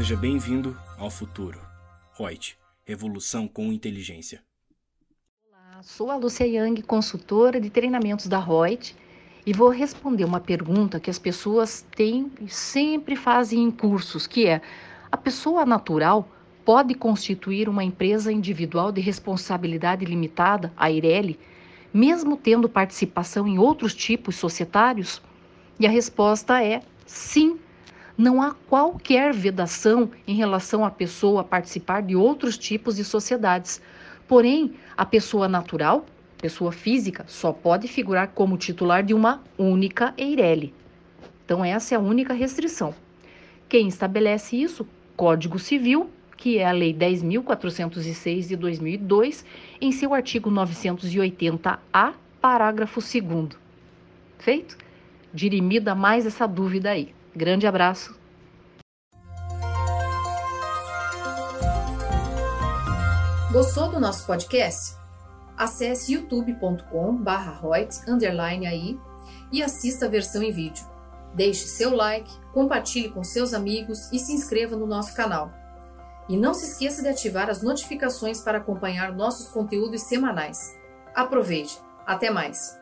Seja bem-vindo ao futuro. Reut, revolução com inteligência. Olá, sou a Lúcia Yang, consultora de treinamentos da Reut, e vou responder uma pergunta que as pessoas têm e sempre fazem em cursos, que é: a pessoa natural pode constituir uma empresa individual de responsabilidade limitada, a IRELI, mesmo tendo participação em outros tipos societários? E a resposta é sim não há qualquer vedação em relação à pessoa participar de outros tipos de sociedades. Porém, a pessoa natural, pessoa física, só pode figurar como titular de uma única EIRELI. Então, essa é a única restrição. Quem estabelece isso? Código Civil, que é a Lei 10.406 de 2002, em seu artigo 980-A, parágrafo 2. Feito? Dirimida mais essa dúvida aí. Grande abraço. Gostou do nosso podcast? Acesse youtube.com/royts_aí e assista a versão em vídeo. Deixe seu like, compartilhe com seus amigos e se inscreva no nosso canal. E não se esqueça de ativar as notificações para acompanhar nossos conteúdos semanais. Aproveite! Até mais!